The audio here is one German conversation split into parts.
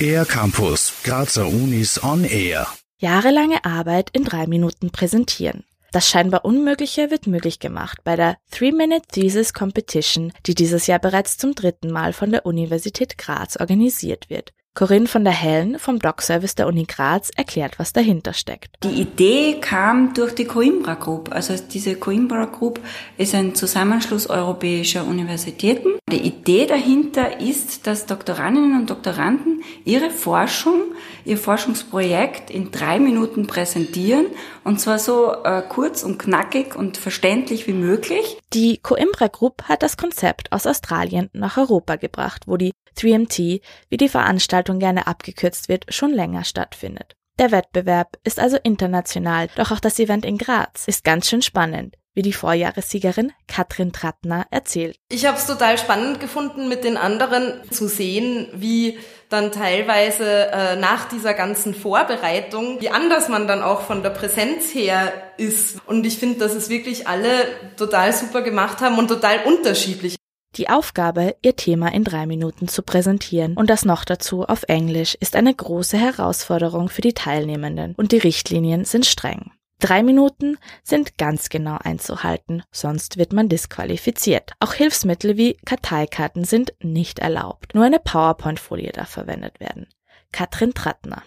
Air Campus, Grazer Unis on Air. Jahrelange Arbeit in drei Minuten präsentieren. Das scheinbar Unmögliche wird möglich gemacht bei der Three-Minute Thesis Competition, die dieses Jahr bereits zum dritten Mal von der Universität Graz organisiert wird. Corinne von der Hellen vom Doc-Service der Uni Graz erklärt, was dahinter steckt. Die Idee kam durch die Coimbra Group. Also diese Coimbra Group ist ein Zusammenschluss europäischer Universitäten. Die Idee dahinter ist, dass Doktorandinnen und Doktoranden ihre Forschung, ihr Forschungsprojekt in drei Minuten präsentieren und zwar so äh, kurz und knackig und verständlich wie möglich. Die Coimbra Group hat das Konzept aus Australien nach Europa gebracht, wo die 3MT, wie die Veranstaltung gerne abgekürzt wird, schon länger stattfindet. Der Wettbewerb ist also international, doch auch das Event in Graz ist ganz schön spannend, wie die Vorjahressiegerin Katrin Trattner erzählt. Ich habe es total spannend gefunden, mit den anderen zu sehen, wie dann teilweise äh, nach dieser ganzen Vorbereitung, wie anders man dann auch von der Präsenz her ist. Und ich finde, dass es wirklich alle total super gemacht haben und total unterschiedlich. Die Aufgabe, ihr Thema in drei Minuten zu präsentieren und das noch dazu auf Englisch, ist eine große Herausforderung für die Teilnehmenden und die Richtlinien sind streng. Drei Minuten sind ganz genau einzuhalten, sonst wird man disqualifiziert. Auch Hilfsmittel wie Karteikarten sind nicht erlaubt. Nur eine PowerPoint-Folie darf verwendet werden. Katrin Trattner.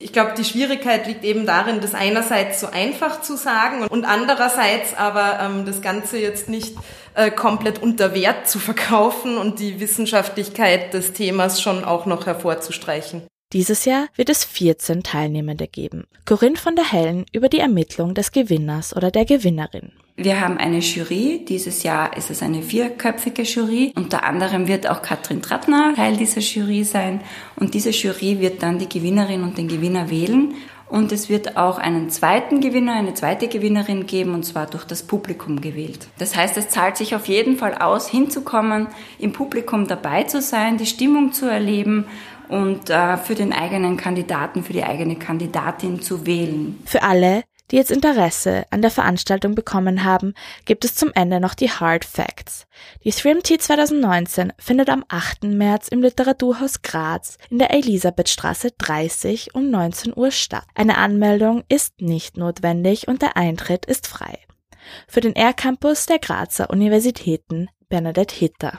Ich glaube, die Schwierigkeit liegt eben darin, das einerseits so einfach zu sagen und andererseits aber ähm, das Ganze jetzt nicht äh, komplett unter Wert zu verkaufen und die Wissenschaftlichkeit des Themas schon auch noch hervorzustreichen. Dieses Jahr wird es 14 Teilnehmende geben. Corinne von der Hellen über die Ermittlung des Gewinners oder der Gewinnerin. Wir haben eine Jury. Dieses Jahr ist es eine vierköpfige Jury. Unter anderem wird auch Katrin Trattner Teil dieser Jury sein. Und diese Jury wird dann die Gewinnerin und den Gewinner wählen. Und es wird auch einen zweiten Gewinner, eine zweite Gewinnerin geben, und zwar durch das Publikum gewählt. Das heißt, es zahlt sich auf jeden Fall aus, hinzukommen, im Publikum dabei zu sein, die Stimmung zu erleben und äh, für den eigenen Kandidaten, für die eigene Kandidatin zu wählen. Für alle, die jetzt Interesse an der Veranstaltung bekommen haben, gibt es zum Ende noch die Hard Facts. Die 3MT 2019 findet am 8. März im Literaturhaus Graz in der Elisabethstraße 30 um 19 Uhr statt. Eine Anmeldung ist nicht notwendig und der Eintritt ist frei. Für den R-Campus der Grazer Universitäten Bernadette Hitter.